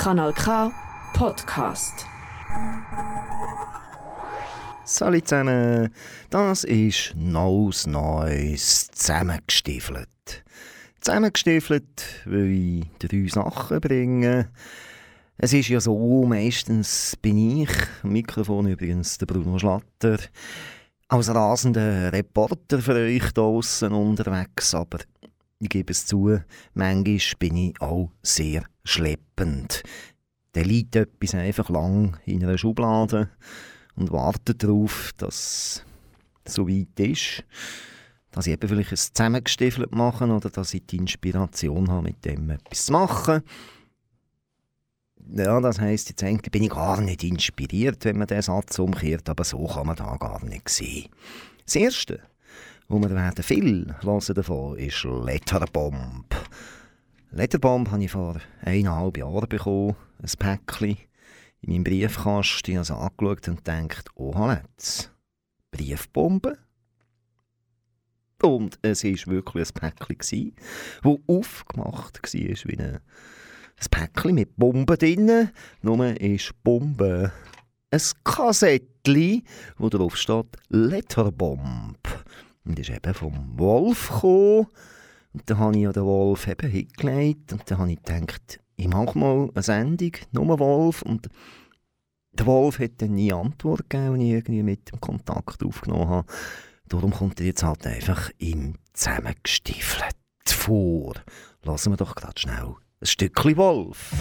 Kanal K Podcast. Salut zusammen, das ist Neues Neues zusammengestiefelt. Zusammengestiefelt, weil ich drei Sachen bringe. Es ist ja so, meistens bin ich, Mikrofon übrigens der Bruno Schlatter, als rasender Reporter für euch draußen unterwegs, aber ich gebe es zu, manchmal bin ich auch sehr schleppend. Da liegt etwas einfach lang in einer Schublade und wartet darauf, dass es so weit ist, dass ich eben vielleicht ein zusammengestiefelt mache oder dass ich die Inspiration habe, mit dem etwas zu machen. Ja, das heisst, jetzt eigentlich bin ich gar nicht inspiriert, wenn man den Satz umkehrt, aber so kann man da gar nicht sehen. Das Erste, wo wir werden viel hören davon, ist Letterbomb. Letterbomb habe ich vor eineinhalb Jahren bekommen, ein Päckchen in meinem Briefkasten, also angeschaut und gedacht, oh jetzt, Briefbombe? Und es war wirklich ein Päckchen, das aufgemacht war wie ein Päckchen mit Bomben drin. Nur ist Bombe ein Kassettchen, wo drauf steht Letterbomb. Und ist eben vom Wolf gekommen. Und dann habe ich ja den Wolf eben hingelegt und dann habe ich gedacht, ich mache mal eine Sendung, nur Wolf. Und der Wolf hat dann nie Antwort gegeben, wenn ich irgendwie mit dem Kontakt aufgenommen habe. Darum kommt er jetzt halt einfach im Zusammengestiefelt vor. Lassen wir doch gerade schnell ein Stückchen Wolf.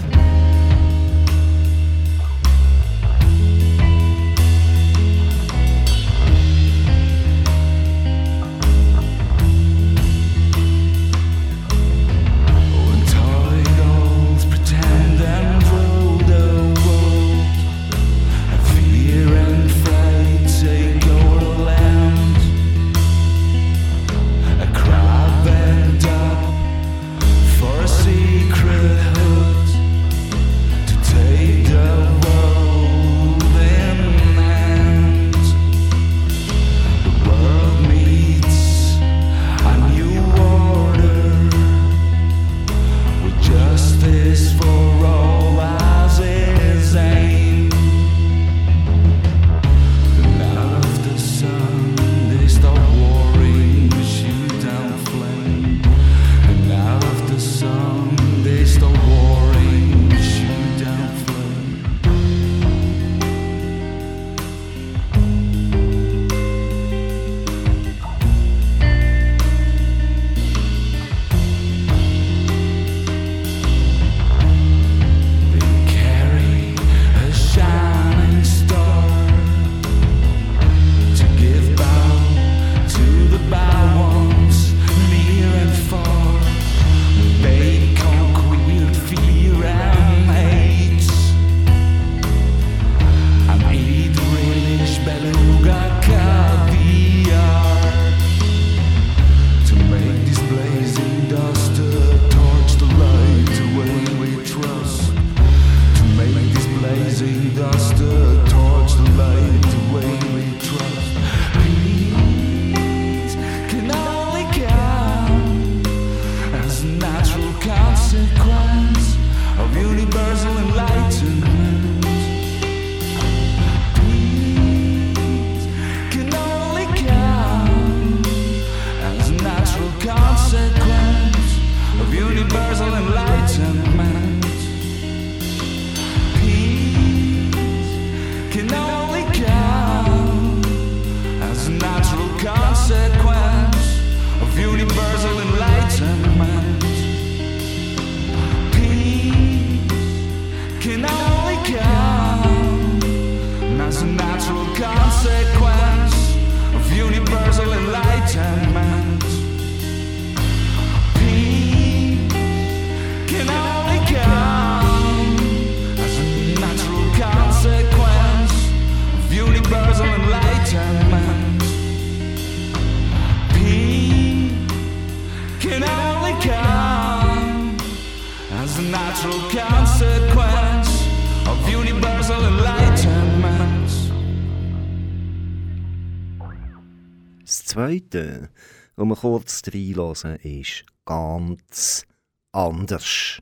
Wo wir kurz reinhören, ist ganz anders.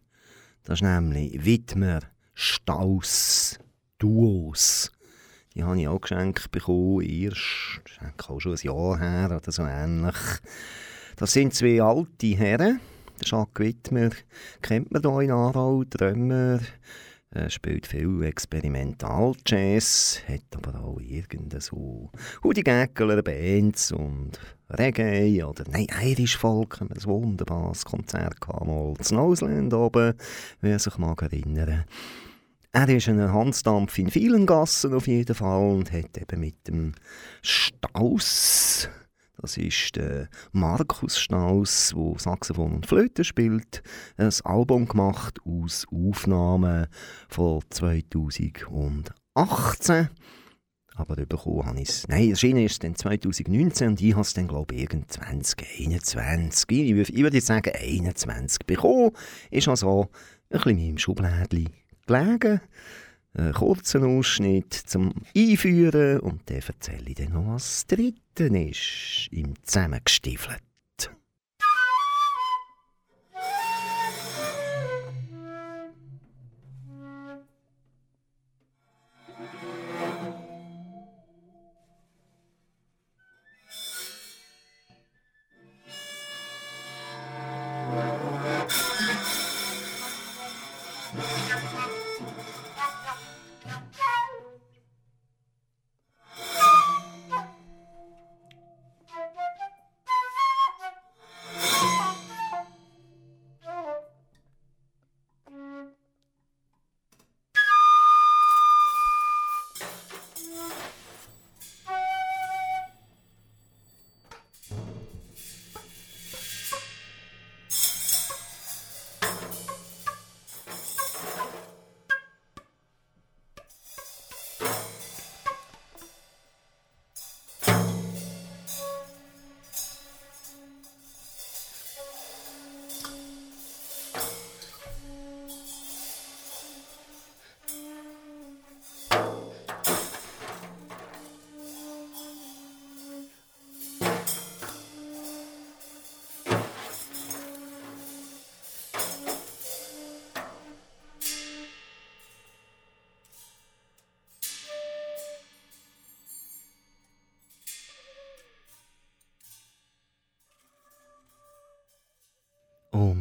Das ist nämlich Widmer Staus-Duos. Die habe ich auch geschenkt bekommen, erst, ist auch schon ein Jahr her oder so ähnlich. Das sind zwei alte Herren. Der Jacques Wittmer kennt man hier in Aarau, Drömer, er spielt viel Experimental-Jazz, hat aber auch irgendeine so Hudigäckler Bands und Reggae oder nein, Irish Folk, ein wunderbares Konzert gehabt, mal in Snowsland oben, wer sich mag erinnern. Er ist ein Hansdampf in vielen Gassen auf jeden Fall und hat eben mit dem Staus das ist der Markus Staus, der Saxophon und Flöte spielt. Ein Album gemacht aus Aufnahmen von 2018. Aber bekommen habe ich es. Nein, erschienen ist es dann 2019 und ich habe es dann, glaube ich, irgend 2021. Ich würde, ich jetzt sagen 21 bekommen. Ist also ein bisschen meinem Schublädchen gelegen einen kurzen Ausschnitt zum Einführen und dann erzähle ich dann noch, was das Dritte ist im Zusammengestiefelt.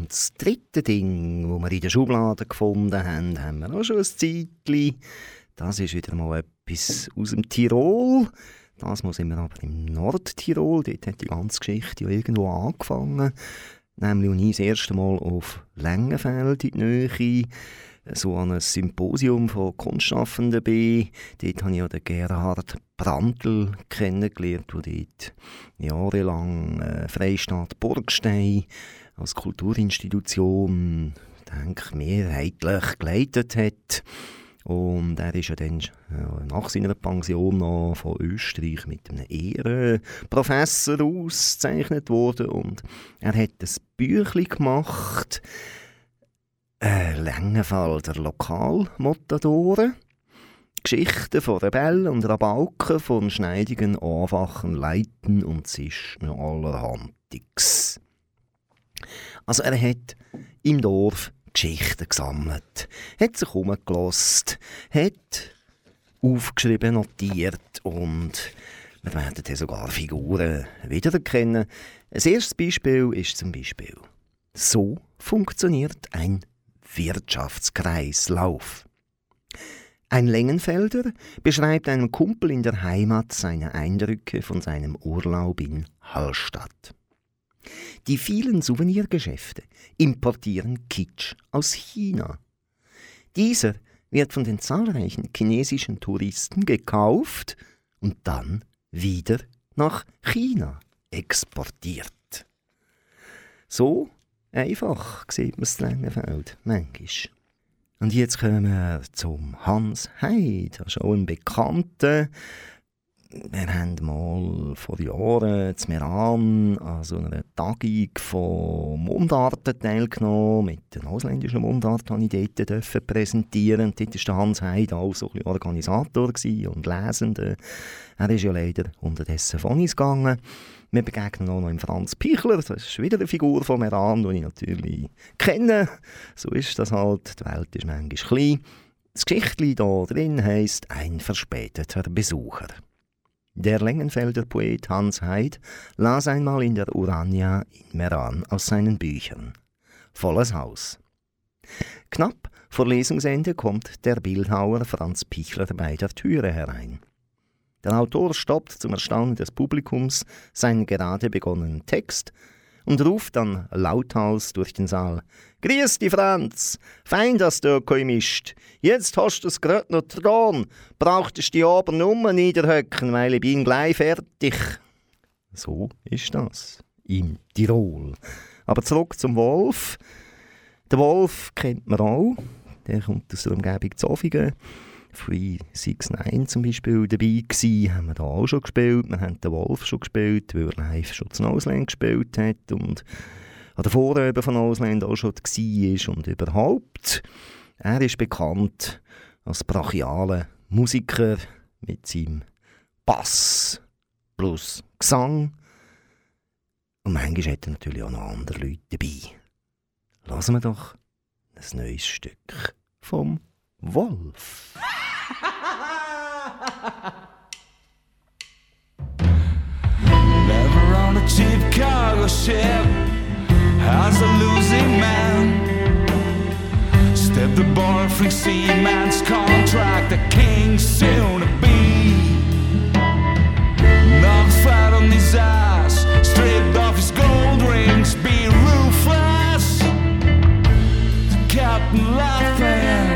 Und das dritte Ding, das wir in der Schublade gefunden haben, haben wir auch schon ein Zeitchen. Das ist wieder mal etwas aus dem Tirol. Das muss immer aber im Nordtirol. Dort hat die ganze Geschichte ja irgendwo angefangen. Nämlich als ich das erste Mal auf Längenfeld in die Nähe so an ein Symposium von Kunstschaffenden bin. Dort habe ich ja den Gerhard Brandl kennengelernt, der dort jahrelang äh, Freistaat Burgstein als Kulturinstitution, denke mehrheitlich geleitet hat. Und er ist ja dann ja, nach seiner Pension noch von Österreich mit einem Ehrenprofessor ausgezeichnet worden. Und er hat ein Büchlein gemacht, äh, Längenfall der Lokalmotadoren. Geschichten von Rebellen und Rabauken, von schneidigen, einfachen Leiten und Zischen allerhandiges. Also er hat im Dorf Geschichten gesammelt, hat sich umgelost, hat aufgeschrieben, notiert und wir werden hier sogar Figuren wiedererkennen. Ein erstes Beispiel ist zum Beispiel, so funktioniert ein Wirtschaftskreislauf. Ein Längenfelder beschreibt einem Kumpel in der Heimat seine Eindrücke von seinem Urlaub in Hallstatt. Die vielen Souvenirgeschäfte importieren Kitsch aus China. Dieser wird von den zahlreichen chinesischen Touristen gekauft und dann wieder nach China exportiert. So einfach sieht man das Längenfeld manchmal. Und jetzt kommen wir zum Hans Heid, das auch ein Bekannter, wir haben mal vor Jahren zu Meran an so einer Tagung von Mundarten teilgenommen. Mit den ausländischen Mundarten durfte ich dort präsentieren. Dort war Hans Heid auch so ein Organisator und Lesender. Er ist ja leider unterdessen von uns gegangen. Wir begegnen auch noch im Franz Pichler, das ist wieder eine Figur von Meran, die ich natürlich kenne. So ist das halt, die Welt ist manchmal klein. Das Geschichtli da drin heißt Ein verspäteter Besucher. Der Längenfelder Poet Hans Heid las einmal in der Urania in Meran aus seinen Büchern. Volles Haus. Knapp vor Lesungsende kommt der Bildhauer Franz Pichler bei der Türe herein. Der Autor stoppt zum Erstaunen des Publikums seinen gerade begonnenen Text und ruft dann lauthals durch den Saal: Grüß dich, Franz! Fein, dass du kommst. Jetzt hast du es grad noch dran. Brauchtest die aber nur niederhöcken, weil ich bin gleich fertig. So ist das. Im Tirol. Aber zurück zum Wolf. Der Wolf kennt man auch. Der kommt aus der Umgebung Zofingen. Free 69 zum Beispiel dabei gewesen, haben wir da auch schon gespielt. Wir haben den Wolf schon gespielt, weil er live schon zu Ausland gespielt hat und an der Vorrebe von Ausland auch schon war und überhaupt. Er ist bekannt als brachialer Musiker mit seinem Bass plus Gesang. Und manchmal hat er natürlich auch noch andere Leute dabei. Lassen wir doch ein neues Stück vom Wolf. Never on a cheap cargo ship as a losing man. Step the bar, free seaman's contract, the king soon to be. Knocked flat on his ass, stripped off his gold rings, be ruthless. The captain laughing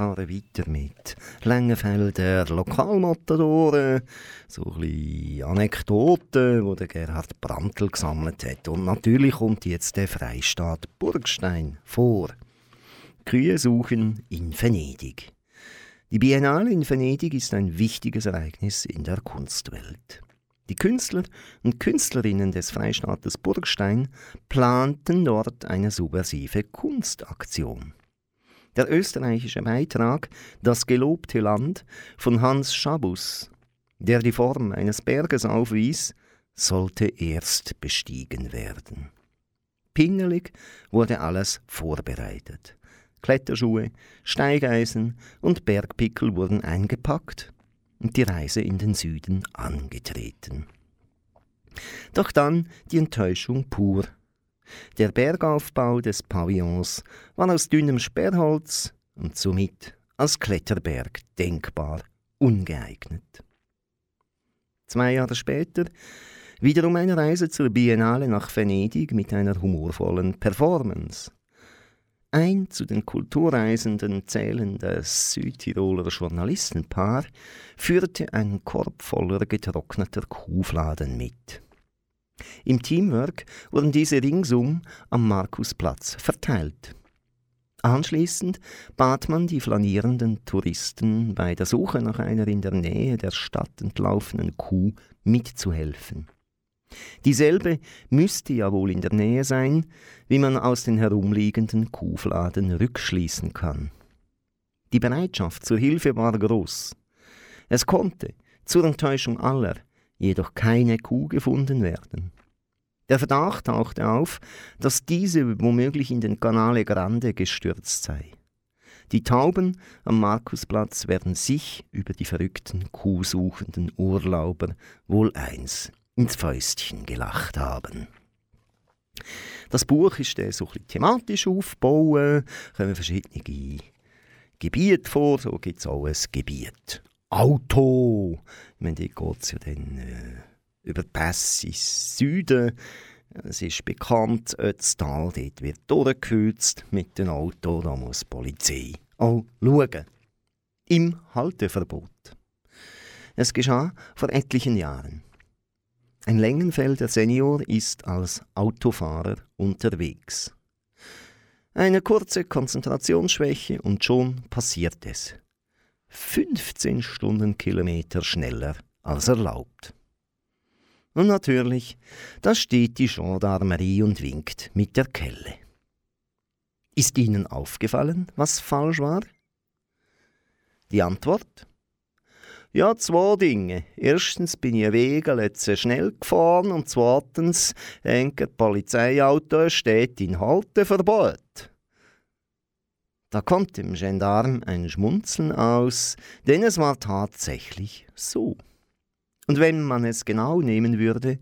fahren weiter mit Längenfelder Lokalmatadoren, so ein bisschen Anekdoten, die der Gerhard Brandl gesammelt hat. Und natürlich kommt jetzt der Freistaat Burgstein vor. Kühe suchen in Venedig. Die Biennale in Venedig ist ein wichtiges Ereignis in der Kunstwelt. Die Künstler und Künstlerinnen des Freistaates Burgstein planten dort eine subversive Kunstaktion. Der österreichische Beitrag Das gelobte Land von Hans Schabus, der die Form eines Berges aufwies, sollte erst bestiegen werden. Pingelig wurde alles vorbereitet. Kletterschuhe, Steigeisen und Bergpickel wurden eingepackt und die Reise in den Süden angetreten. Doch dann die Enttäuschung pur. Der Bergaufbau des Pavillons war aus dünnem Sperrholz und somit als Kletterberg denkbar ungeeignet. Zwei Jahre später wiederum eine Reise zur Biennale nach Venedig mit einer humorvollen Performance. Ein zu den Kulturreisenden zählendes Südtiroler Journalistenpaar führte einen Korb voller getrockneter Kuhfladen mit. Im Teamwork wurden diese ringsum am Markusplatz verteilt. Anschließend bat man die flanierenden Touristen bei der Suche nach einer in der Nähe der Stadt entlaufenen Kuh mitzuhelfen. Dieselbe müsste ja wohl in der Nähe sein, wie man aus den herumliegenden Kuhfladen rückschließen kann. Die Bereitschaft zur Hilfe war groß. Es konnte, zur Enttäuschung aller, jedoch keine Kuh gefunden werden. Der Verdacht tauchte auf, dass diese womöglich in den Canale Grande gestürzt sei. Die Tauben am Markusplatz werden sich über die verrückten kuhsuchenden Urlauber wohl eins ins Fäustchen gelacht haben. Das Buch ist so ein thematisch aufgebaut, kommen verschiedene Gebiete vor, so gibt es auch ein Gebiet. Auto! Meine, dort geht ja dann äh, über die Pässe ins Süden. Es ist bekannt, Ötztal, dort wird durchgehülzt mit dem Auto, da muss die Polizei auch schauen. Im Halteverbot. Es geschah vor etlichen Jahren. Ein Längenfelder Senior ist als Autofahrer unterwegs. Eine kurze Konzentrationsschwäche und schon passiert es. 15 Stundenkilometer schneller als erlaubt. Und natürlich, da steht die Gendarmerie und winkt mit der Kelle. Ist Ihnen aufgefallen, was falsch war? Die Antwort? Ja, zwei Dinge. Erstens bin ich wegen zu schnell gefahren und zweitens, ein Polizeiauto steht in Halteverbot. Da kommt dem Gendarm ein Schmunzeln aus, denn es war tatsächlich so. Und wenn man es genau nehmen würde,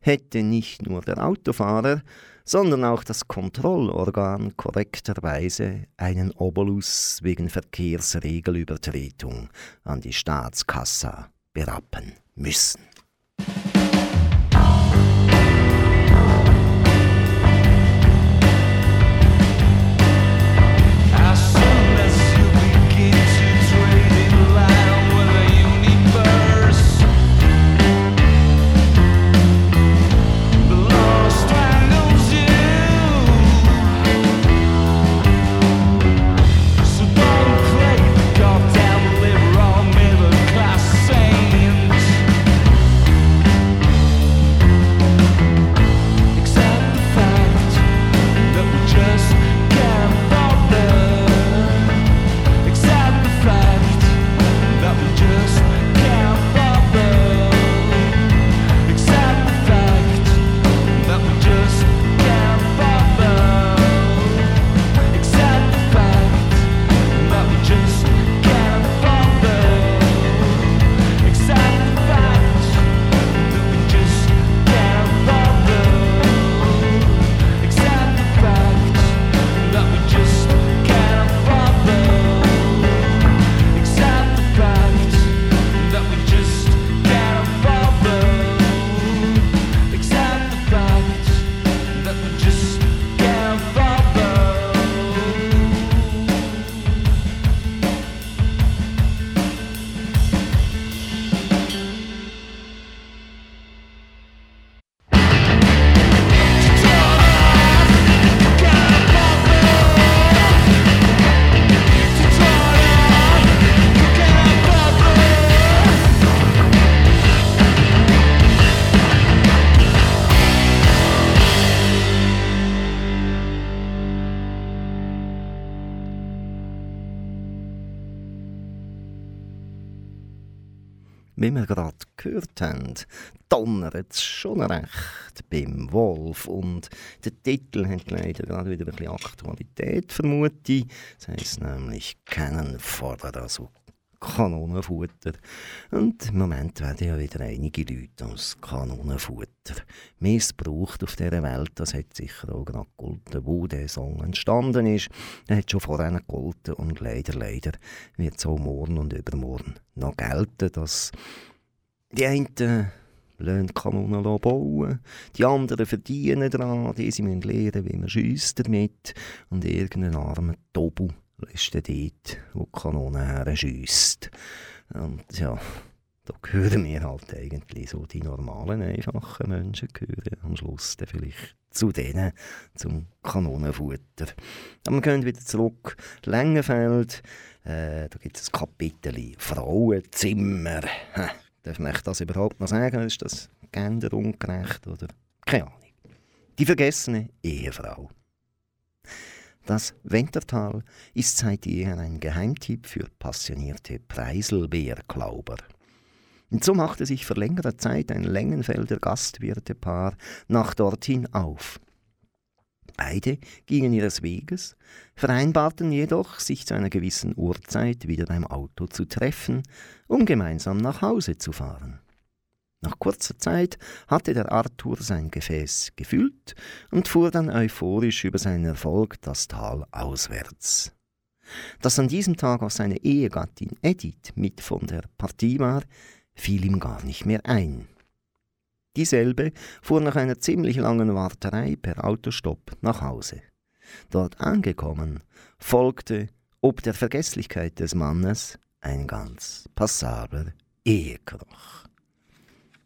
hätte nicht nur der Autofahrer, sondern auch das Kontrollorgan korrekterweise einen Obolus wegen Verkehrsregelübertretung an die Staatskassa berappen müssen. Haben, donnert es schon recht beim Wolf. Und der Titel hat leider gerade wieder ein bisschen Aktualität, vermute ich. Das heisst nämlich «Kennen fordert also Kanonenfutter. Und im Moment werden ja wieder einige Leute als Kanonenfutter missbraucht auf dieser Welt. Das hat sicher auch gerade gegolten, wo der Song entstanden ist. Er hat schon vorher gegolten und leider, leider wird es auch morgen und übermorgen noch gelten, dass die einen lassen Kanonen bauen, die anderen verdienen daran, die sie müssen lernen, wie man schießt damit und irgendeinen armen Tobu dann dort, wo die Kanone her schiesst. Und ja, da gehören wir halt eigentlich so die normalen, einfachen Menschen gehören am Schluss dann vielleicht zu denen, zum Kanonenfutter. Aber wir gehen wieder zurück. Längenfeld, äh, da gibt es ein Kapitel Frauenzimmer. Darf man das überhaupt noch sagen? Ist das genderungerecht oder? Keine Ahnung. Die vergessene Ehefrau. Das Wentertal ist seit jeher ein Geheimtipp für passionierte Preiselbeerklauber. Und so machte sich vor längerer Zeit ein Längenfelder Gastwirtepaar nach dorthin auf. Beide gingen ihres Weges, vereinbarten jedoch, sich zu einer gewissen Uhrzeit wieder beim Auto zu treffen, um gemeinsam nach Hause zu fahren. Nach kurzer Zeit hatte der Arthur sein Gefäß gefüllt und fuhr dann euphorisch über seinen Erfolg das Tal auswärts. Dass an diesem Tag auch seine Ehegattin Edith mit von der Partie war, fiel ihm gar nicht mehr ein. Dieselbe fuhr nach einer ziemlich langen Warterei per Autostopp nach Hause. Dort angekommen, folgte, ob der Vergesslichkeit des Mannes, ein ganz passabler Ehekrach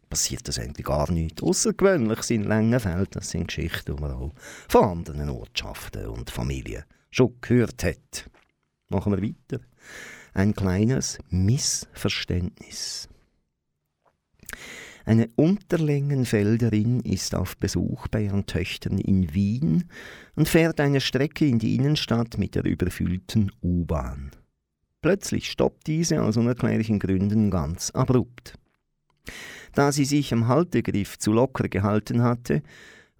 passiert das eigentlich gar nichts. Außergewöhnlich in Längenfeld, das sind Geschichten, die man auch von anderen Ortschaften und Familien schon gehört hat. Machen wir weiter. Ein kleines Missverständnis. Eine Unterlängenfelderin ist auf Besuch bei ihren Töchtern in Wien und fährt eine Strecke in die Innenstadt mit der überfüllten U-Bahn. Plötzlich stoppt diese aus unerklärlichen Gründen ganz abrupt. Da sie sich am Haltegriff zu locker gehalten hatte,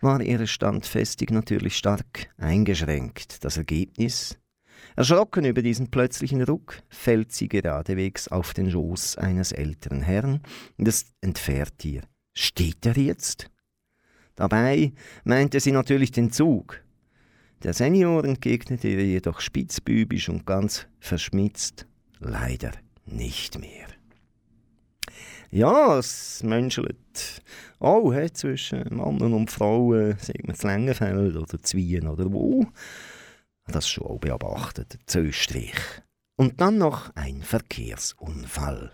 war ihre Standfestung natürlich stark eingeschränkt. Das Ergebnis? Erschrocken über diesen plötzlichen Ruck, fällt sie geradewegs auf den Schoß eines älteren Herrn, das entfährt ihr. Steht er jetzt? Dabei meinte sie natürlich den Zug. Der Senior entgegnete ihr jedoch spitzbübisch und ganz verschmitzt, leider nicht mehr. Ja, es menschelt auch he, zwischen Männern und Frauen, sagt man zu Längenfeld oder zu oder wo. Das schon auch beobachtet, zu Österreich. Und dann noch ein Verkehrsunfall.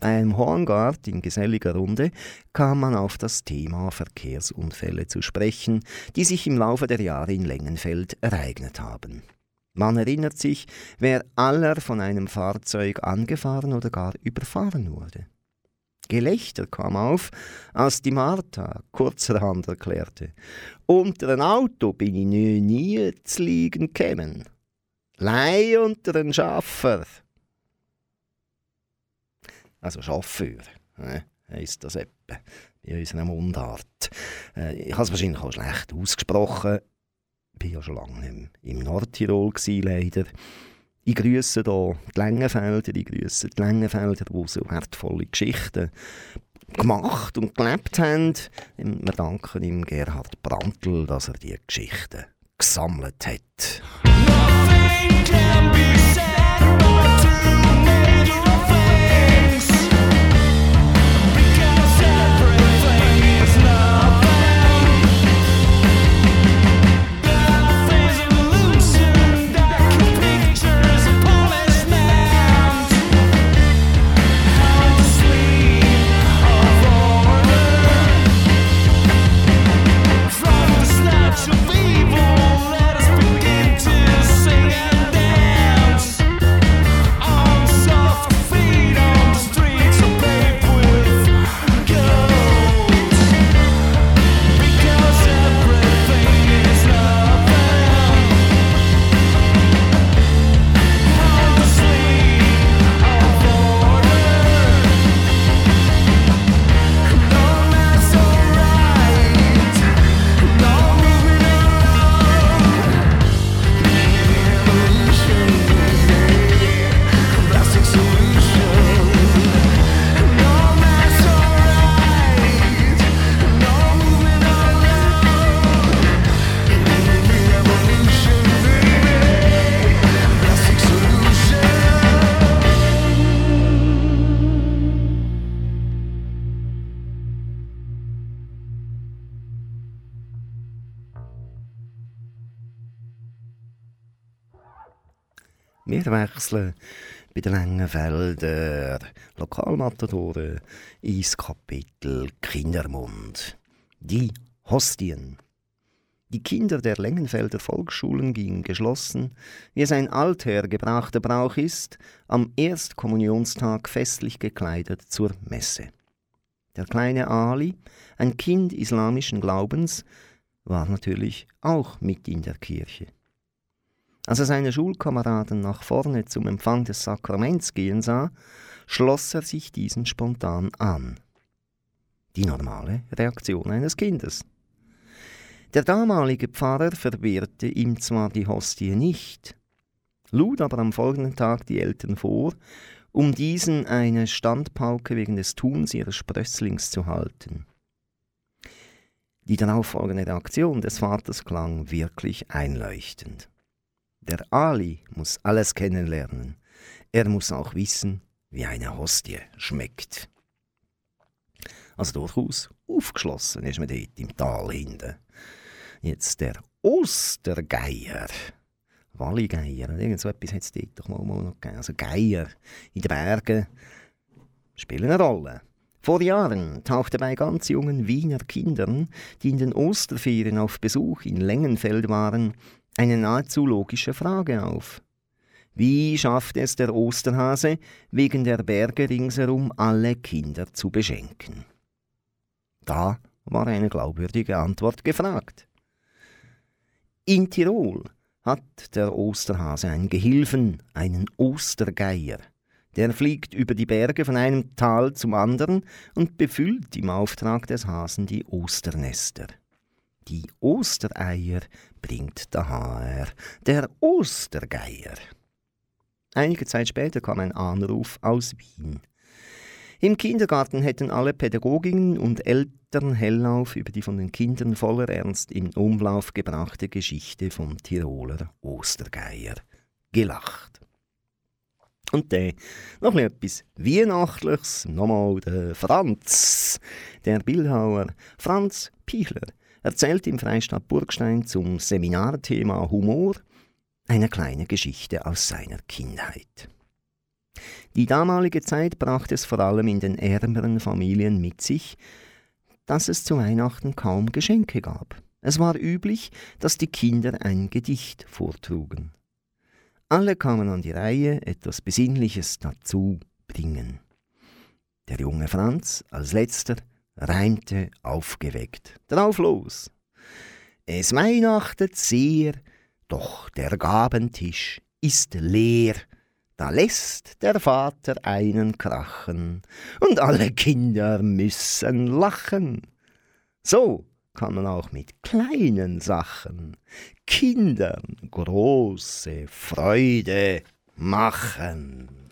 Bei einem Horngard in geselliger Runde kam man auf das Thema Verkehrsunfälle zu sprechen, die sich im Laufe der Jahre in Längenfeld ereignet haben. Man erinnert sich, wer aller von einem Fahrzeug angefahren oder gar überfahren wurde. Gelächter kam auf, als die Martha kurzerhand erklärte, unter ein Auto bin ich nie, nie zu liegen gekommen. Lei unter ein Schaffer. Also Chauffeur, ne, heisst das etwa in unserer Mundart. Äh, ich habe es wahrscheinlich auch schlecht ausgesprochen. Ich war ja schon lange nicht im Nordtirol, leider. Ich grüße hier die Längenfelder, ich grüße die Längenfelder, die so wertvolle Geschichten gemacht und gelebt haben. Wir danken ihm Gerhard Brandl, dass er die Geschichten gesammelt hat. Nothing can be wechseln bei den langen Feldern Lokalmatadoren ins Kapitel Kindermund. Die Hostien. Die Kinder der Längenfelder Volksschulen gingen geschlossen, wie es ein althergebrachter Brauch ist, am Erstkommunionstag festlich gekleidet zur Messe. Der kleine Ali, ein Kind islamischen Glaubens, war natürlich auch mit in der Kirche. Als er seine Schulkameraden nach vorne zum Empfang des Sakraments gehen sah, schloss er sich diesen spontan an. Die normale Reaktion eines Kindes. Der damalige Pfarrer verwehrte ihm zwar die Hostie nicht, lud aber am folgenden Tag die Eltern vor, um diesen eine Standpauke wegen des Tuns ihres Sprösslings zu halten. Die darauffolgende Reaktion des Vaters klang wirklich einleuchtend. Der Ali muss alles kennenlernen. Er muss auch wissen, wie eine Hostie schmeckt. Also durchaus aufgeschlossen ist man dort im Tal hinten. Jetzt der Ostergeier. Walligeier, irgend so etwas hat es dort doch mal, mal noch gegeben. Also Geier in den Bergen spielen eine Rolle. Vor Jahren tauchte bei ganz jungen Wiener Kindern, die in den Osterferien auf Besuch in Längenfeld waren, eine nahezu logische Frage auf. Wie schafft es der Osterhase, wegen der Berge ringsherum alle Kinder zu beschenken? Da war eine glaubwürdige Antwort gefragt. In Tirol hat der Osterhase einen Gehilfen, einen Ostergeier. Der fliegt über die Berge von einem Tal zum anderen und befüllt im Auftrag des Hasen die Osternester. Die Ostereier bringt HR, der Ostergeier. Einige Zeit später kam ein Anruf aus Wien. Im Kindergarten hätten alle Pädagoginnen und Eltern Hellauf über die von den Kindern voller Ernst in Umlauf gebrachte Geschichte vom Tiroler Ostergeier gelacht. Und dann noch etwas Weihnachtliches, nochmal der Franz, der Bildhauer Franz Pichler, erzählt im Freistaat Burgstein zum Seminarthema Humor eine kleine Geschichte aus seiner Kindheit. Die damalige Zeit brachte es vor allem in den ärmeren Familien mit sich, dass es zu Weihnachten kaum Geschenke gab. Es war üblich, dass die Kinder ein Gedicht vortrugen. Alle kamen an die Reihe, etwas Besinnliches dazu bringen. Der junge Franz als letzter reimte aufgeweckt. Drauf los! Es weihnachtet sehr, doch der Gabentisch ist leer. Da lässt der Vater einen krachen und alle Kinder müssen lachen. So kann man auch mit kleinen Sachen Kindern große Freude machen.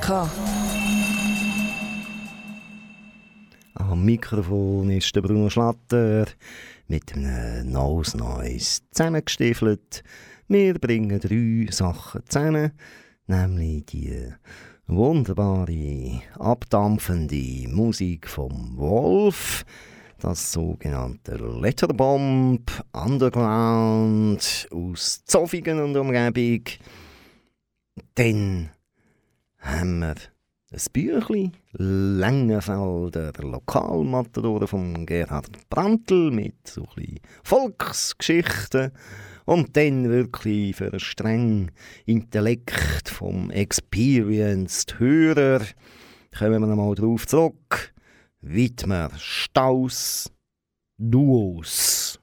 K. Am Mikrofon ist der Bruno Schlatter mit einem Nose Noise zusammengestiefelt. Wir bringen drei Sachen zusammen, nämlich die wunderbare, abdampfende Musik vom Wolf, das sogenannte Letterbomb Underground aus Zofingen und Umgebung. Dann haben wir ein Büchlein, Längenfelder Lokalmatadore von Gerhard Brandl mit so ein Volksgeschichten und dann wirklich für einen strengen Intellekt vom Experienced Hörer kommen wir nochmal drauf zurück. Widmer Staus Duos.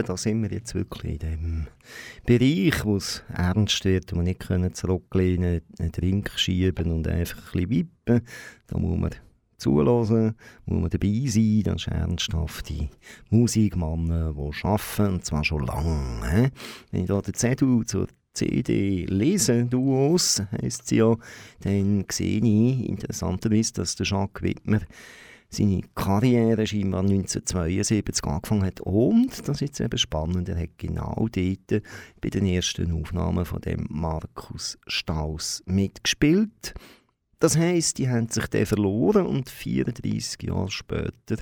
Eben, da sind wir jetzt wirklich in dem Bereich, wo es ernst wird, wo wir nicht können zurücklehnen einen Drink schieben und einfach ein bisschen wippen. Da muss man zulassen, muss man dabei sein. Das ist ernsthafte Musik, Männer, die arbeiten, und zwar schon lange. Wenn ich da den Zettel zur CD lesen, Duos, heisst sie ja, dann sehe ich interessanterweise, dass der Jacques Wittmer seine Karriere scheinbar 1972 angefangen hat. Und, das ist jetzt eben spannend, er hat genau dort bei den ersten Aufnahmen von dem Markus Staus mitgespielt. Das heisst, die haben sich dann verloren und 34 Jahre später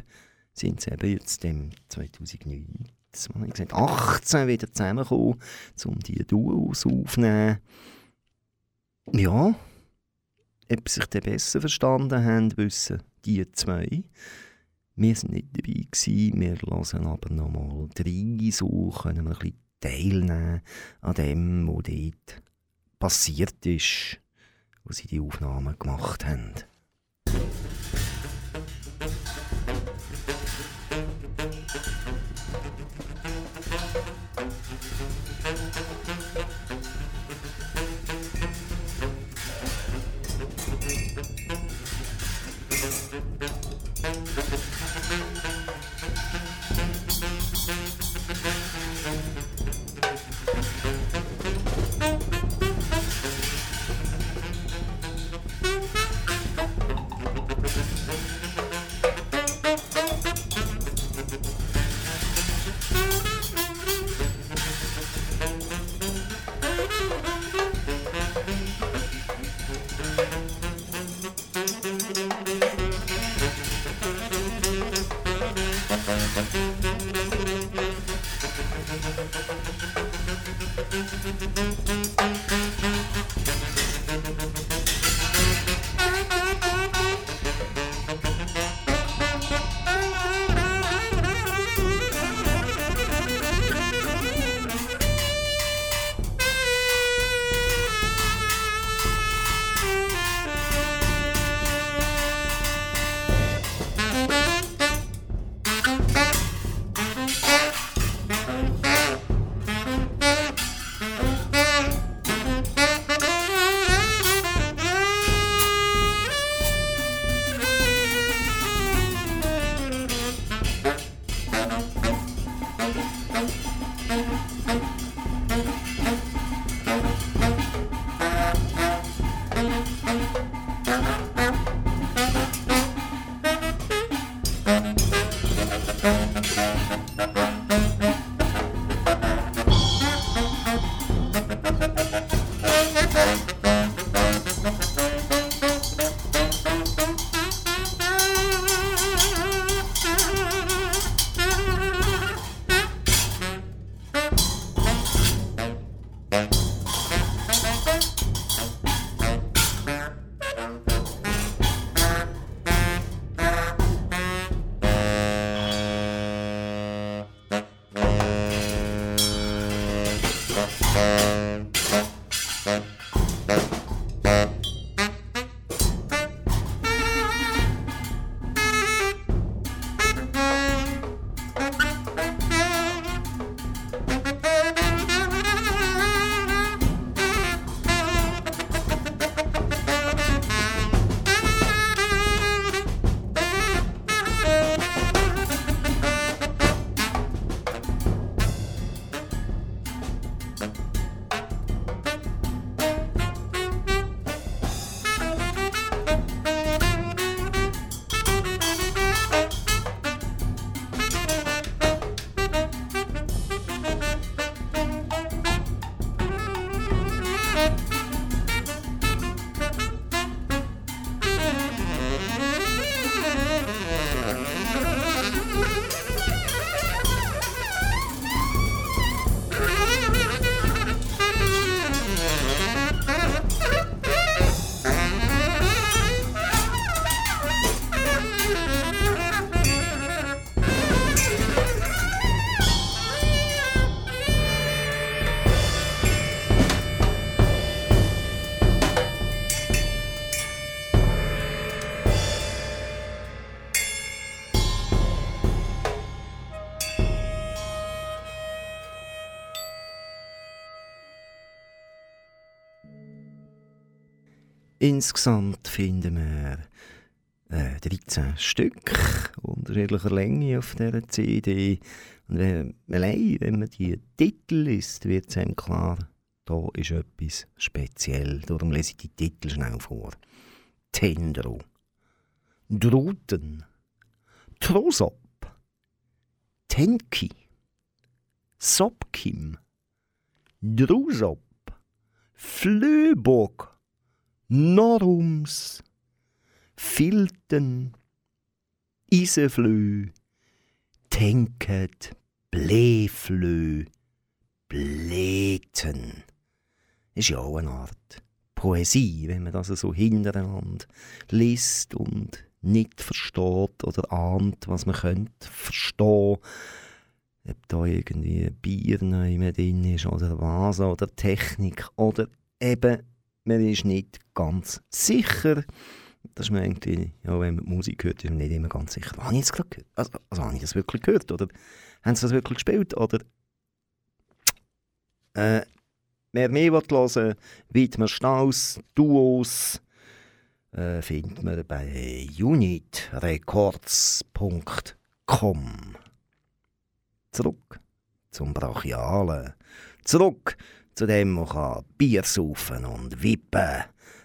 sind sie eben jetzt dem 2009 ich gesagt, 18 wieder zusammengekommen, um die Duos aufzunehmen. Ja, ob sie sich dann besser verstanden haben, wissen die zwei. Wir waren nicht dabei, gewesen, wir hören aber nochmal drei, so können wir ein bisschen teilnehmen an dem, was dort passiert ist, wo sie die Aufnahmen gemacht haben. Insgesamt finden wir äh, 13 Stück unterschiedlicher Länge auf dieser CD. Und wenn, allein, wenn man die Titel liest, wird es einem klar, da ist etwas speziell. Darum lese ich die Titel schnell vor. Tendro, Druten, Trosop, Tenki, Sopkim, Drusop, Flöbok, Norums, Filten, Iseflö, Tenket, Bleflö, Bleten. Ist ja auch eine Art Poesie, wenn man das so hintereinander liest und nicht versteht oder ahnt, was man könnte verstehen. Ob da irgendwie Bier drin ist oder was, oder Technik, oder eben man ist nicht ganz sicher. Das ist man irgendwie, ja, wenn man Musik hört, ist man nicht immer ganz sicher. Habe ich jetzt gerade gehört? Also, also habe ich das wirklich gehört? Oder haben sie das wirklich gespielt? Oder äh, wer mehr hören will, Widmer Staus, Duos, äh, findet man bei unitrecords.com. Zurück zum Brachialen. Zurück zu dem, man Bier saufen und wippen.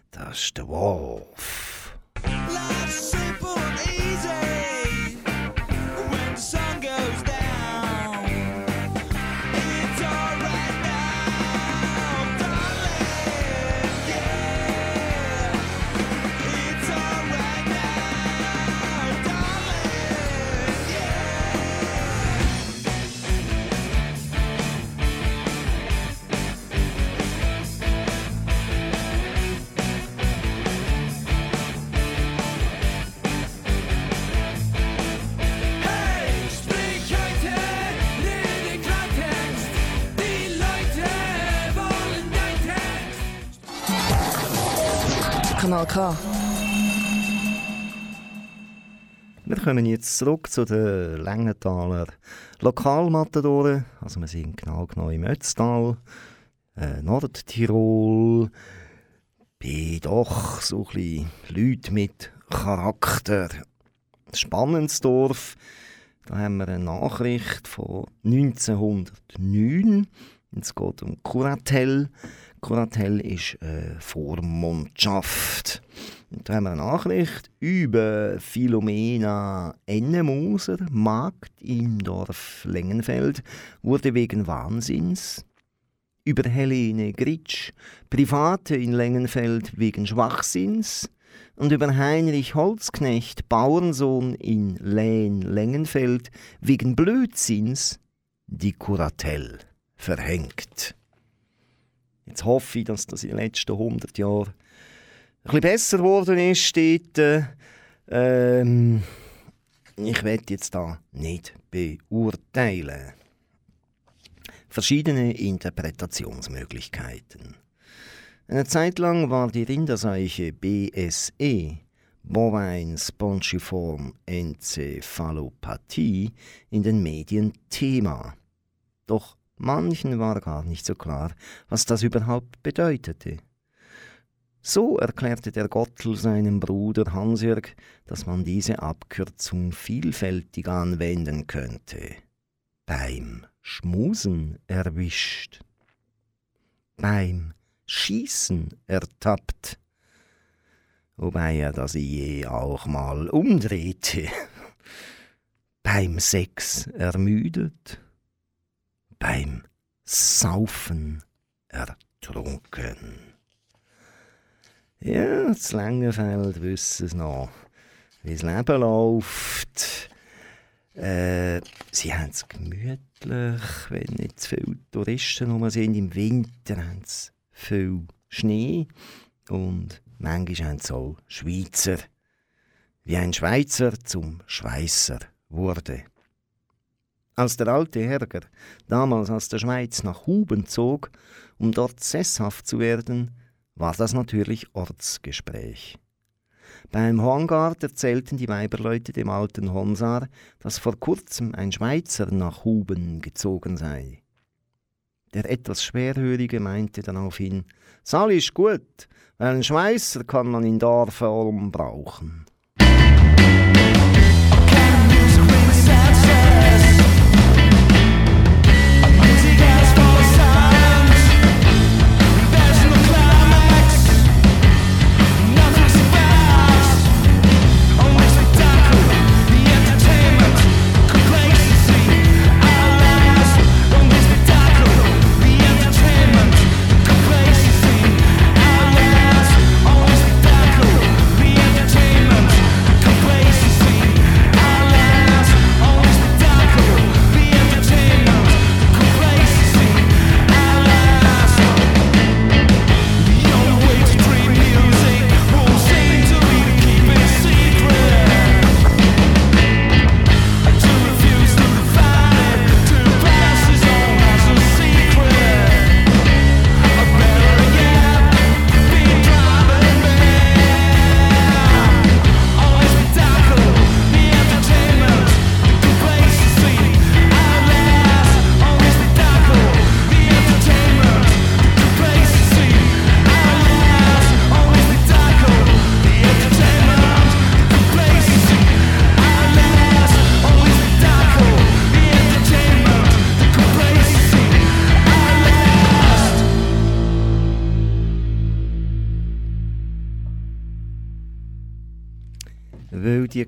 Das ist der Wolf. K. Wir kommen jetzt zurück zu den Längenthaler Lokalmatadoren. Also wir sind genau genau im Ötztal, äh, Nordtirol, bei doch so ein Leute mit Charakter. Spannensdorf, da haben wir eine Nachricht von 1909. Es geht um Curatel. Curatel ist eine Vormundschaft. Und da haben wir eine Nachricht über Philomena Ennemoser, Magd im Dorf Lengenfeld, wurde wegen Wahnsinns. Über Helene Gritsch, Private in Lengenfeld wegen Schwachsinns. Und über Heinrich Holzknecht, Bauernsohn in Lehn Lengenfeld, wegen Blödsinns die Kuratel verhängt. Jetzt hoffe ich, dass das in den letzten 100 Jahren ein bisschen besser geworden ist. Äh, ähm, ich werde jetzt da nicht beurteilen. Verschiedene Interpretationsmöglichkeiten. Eine Zeit lang war die Rinderseuche BSE, Bovine Spongiform Enzephalopathie, in den Medien Thema. Doch manchen war gar nicht so klar, was das überhaupt bedeutete. So erklärte der Gottl seinem Bruder Hansjörg, dass man diese Abkürzung vielfältig anwenden könnte. Beim Schmusen erwischt. Beim Schießen ertappt. Wobei er das je auch mal umdrehte. Beim Sex ermüdet. Beim Saufen ertrunken. Ja, das Längenfeld wissen es noch, wie das Leben läuft. Äh, sie haben es gemütlich, wenn nicht zu viele Touristen rum sind. Im Winter haben sie viel Schnee und manchmal haben sie auch Schweizer. Wie ein Schweizer zum Schweisser wurde. Als der alte Herger damals aus der Schweiz nach Huben zog, um dort sesshaft zu werden, war das natürlich Ortsgespräch. Beim Horngard erzählten die Weiberleute dem alten Honsar, dass vor kurzem ein Schweizer nach Huben gezogen sei. Der etwas Schwerhörige meinte daraufhin, Sali ist gut, weil einen Schmeißer kann man in Dorfform brauchen.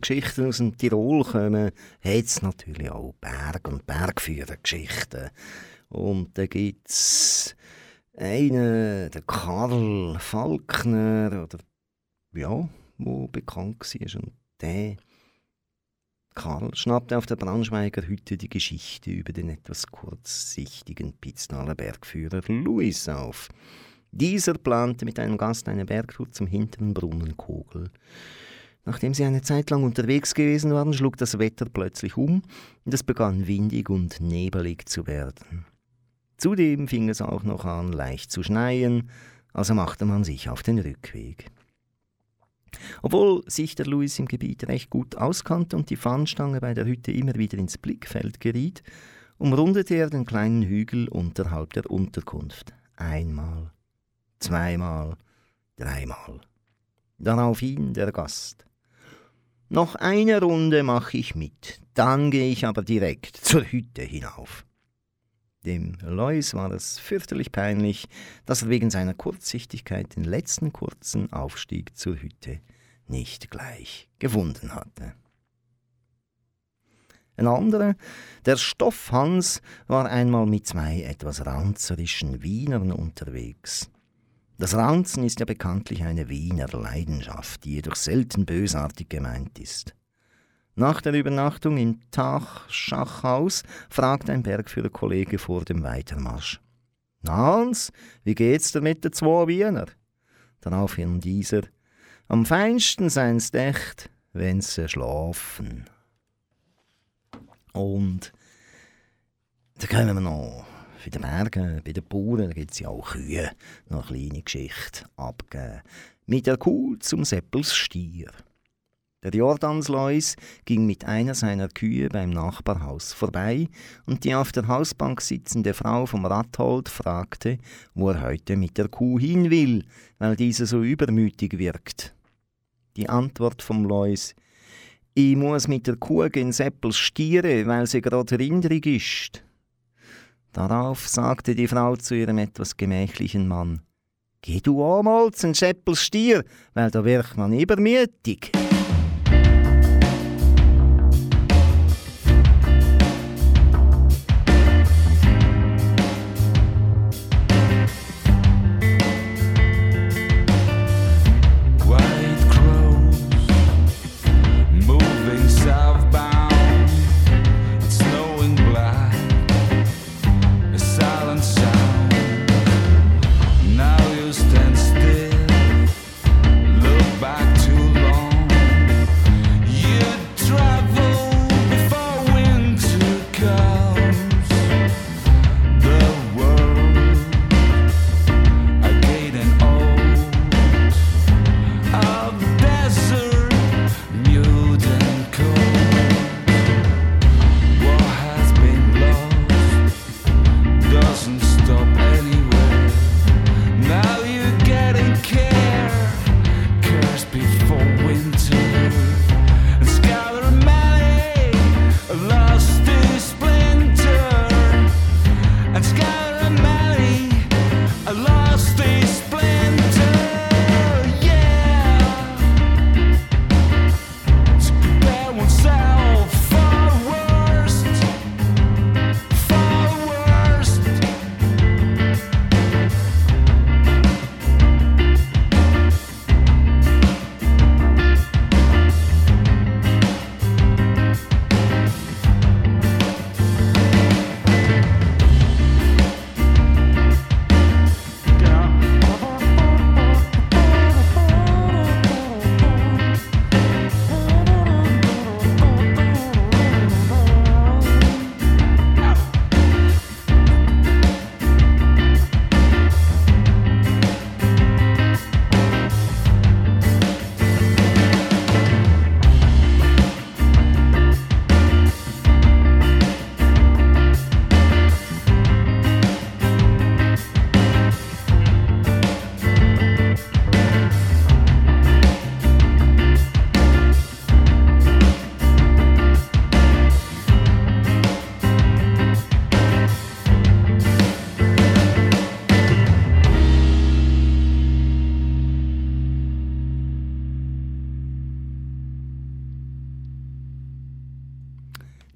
Geschichten aus dem Tirol kommen, hat es natürlich auch Berg- und Bergführergeschichten. Und da gibt es einen, der Karl Falkner, oder ja, der bekannt war. Und der Karl schnappte auf der Braunschweiger Hütte die Geschichte über den etwas kurzsichtigen Piznaler Bergführer Louis auf. Dieser plante mit einem Gast eine Bergtour zum hinteren Brunnenkogel. Nachdem sie eine Zeit lang unterwegs gewesen waren, schlug das Wetter plötzlich um und es begann windig und nebelig zu werden. Zudem fing es auch noch an, leicht zu schneien, also machte man sich auf den Rückweg. Obwohl sich der Louis im Gebiet recht gut auskannte und die Fahnenstange bei der Hütte immer wieder ins Blickfeld geriet, umrundete er den kleinen Hügel unterhalb der Unterkunft. Einmal, zweimal, dreimal. Daraufhin der Gast. Noch eine Runde mache ich mit, dann gehe ich aber direkt zur Hütte hinauf. Dem Lois war es fürchterlich peinlich, dass er wegen seiner Kurzsichtigkeit den letzten kurzen Aufstieg zur Hütte nicht gleich gefunden hatte. Ein anderer, der Stoffhans, war einmal mit zwei etwas ranzerischen Wienern unterwegs. Das Ranzen ist ja bekanntlich eine Wiener Leidenschaft, die jedoch selten bösartig gemeint ist. Nach der Übernachtung im Tachschachhaus fragt ein Bergführerkollege vor dem Weitermarsch. Hans, wie geht's dir mit den zwei Wiener? Daraufhin dieser, am feinsten seien's echt, wenn sie schlafen. Und da kommen wir noch in den Bergen, bei den Bauern, gibt es ja auch Kühe, noch eine kleine Geschichte abgeben. Mit der Kuh zum Seppelsstier. Der Jordanslois ging mit einer seiner Kühe beim Nachbarhaus vorbei und die auf der Hausbank sitzende Frau vom Rathold fragte, wo er heute mit der Kuh hin will, weil diese so übermütig wirkt. Die Antwort vom Lois Ich muss mit der Kuh gen Seppels stiere, weil sie gerade rindrig ist. Darauf sagte die Frau zu ihrem etwas gemächlichen Mann, Geh du auch mal zum Schäppelstier, weil da wird man übermütig.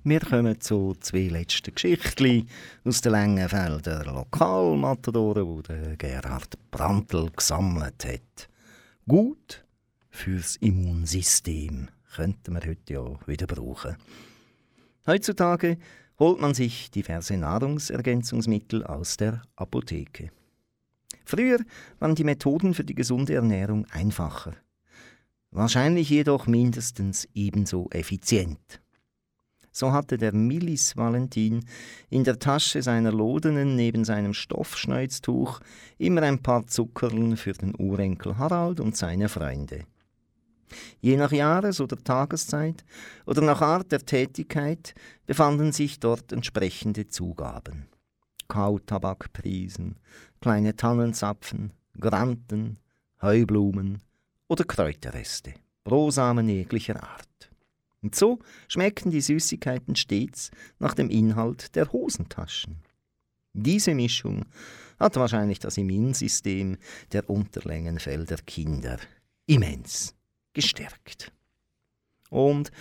Wir kommen zu zwei letzten Geschichten aus den Längenfelder Lokalmatadoren, die Gerhard Brandl gesammelt hat. Gut fürs Immunsystem könnten wir heute ja wieder brauchen. Heutzutage holt man sich diverse Nahrungsergänzungsmittel aus der Apotheke. Früher waren die Methoden für die gesunde Ernährung einfacher, wahrscheinlich jedoch mindestens ebenso effizient. So hatte der Millis Valentin in der Tasche seiner Lodenen neben seinem Stoffschneuztuch immer ein paar Zuckerln für den Urenkel Harald und seine Freunde. Je nach Jahres- oder Tageszeit oder nach Art der Tätigkeit befanden sich dort entsprechende Zugaben. Kautabakprisen, kleine Tannenzapfen, Granten, Heublumen oder Kräuterreste, Brosamen jeglicher Art. Und so schmeckten die Süßigkeiten stets nach dem Inhalt der Hosentaschen. Diese Mischung hat wahrscheinlich das Immunsystem der Unterlängenfelder Kinder immens gestärkt. Und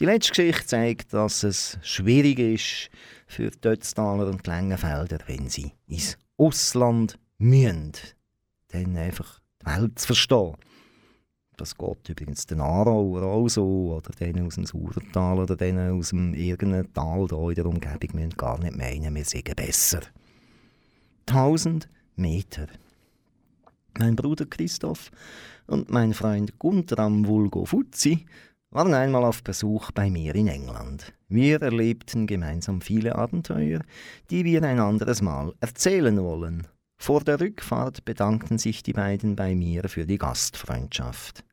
die letzte Geschichte zeigt, dass es schwierig ist für die Dötztaler und Längenfelder, wenn sie ins Ausland müssen, dann einfach die Welt zu verstehen. Das geht übrigens den Aarauer auch so, oder denen aus dem Sauertal oder denen aus dem irgendeinem Tal da in der Umgebung müssen gar nicht meinen, wir seien besser. 1000 Meter. Mein Bruder Christoph und mein Freund Guntram Vulgo Fuzzi waren einmal auf Besuch bei mir in England. Wir erlebten gemeinsam viele Abenteuer, die wir ein anderes Mal erzählen wollen. Vor der Rückfahrt bedankten sich die beiden bei mir für die Gastfreundschaft.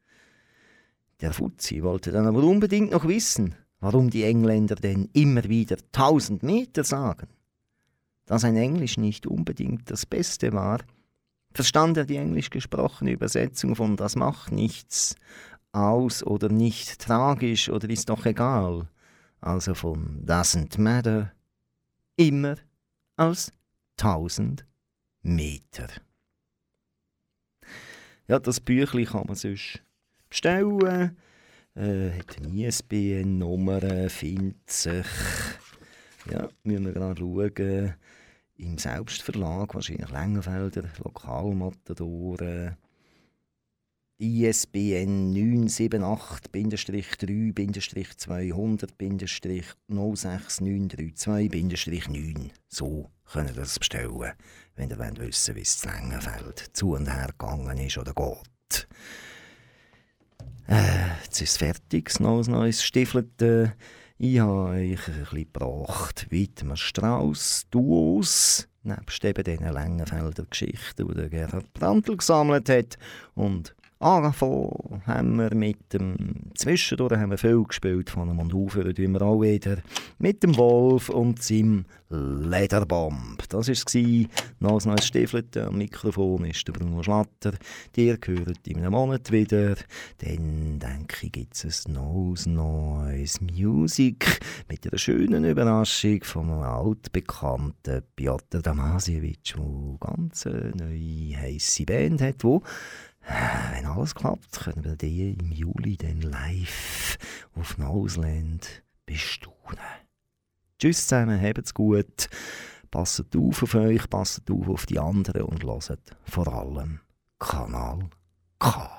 Der Fuzzi wollte dann aber unbedingt noch wissen, warum die Engländer denn immer wieder tausend Meter sagen. Da sein Englisch nicht unbedingt das Beste war, verstand er die englisch gesprochene Übersetzung von das macht nichts aus oder nicht tragisch oder ist doch egal, also von doesn't matter, immer als tausend Meter. Ja, das Büchlein kann man sonst bestellen. Äh, hat eine ISBN-Nummer, findet sich. Ja, müssen wir gerade schauen im Selbstverlag, wahrscheinlich Längenfelder, Lokalmatadoren, ISBN 978-3-200-06932-9. So können ihr das bestellen, wenn ihr wissen wie es Längenfeld zu und her gegangen ist oder geht. Äh, jetzt ist es fertig, das neues Stiffelte. Ich habe euch ein bisschen gebracht. Widmer Strauss, Duos, nebst eben diesen Längenfelder Geschichten, die Gerhard Brandl gesammelt hat. Und Angefangen haben wir mit dem, zwischendurch haben wir viel gespielt von dem und aufhören tun wir auch wieder mit dem Wolf und seinem Lederbomb. Das war es. Noch ein neues Stiefelt am Mikrofon ist der Bruno Schlatter. Dir gehört in einem Monat wieder. Dann denke ich, gibt es ein neues, neues Music mit einer schönen Überraschung von einem altbekannten Piotr Damasiewicz, der ganz eine neue heisse Band hat, die wenn alles klappt, können wir die im Juli dann live auf Noseland bestaunen. Tschüss zusammen, habt's gut, passet auf auf euch, passet auf auf die anderen und hört vor allem Kanal K.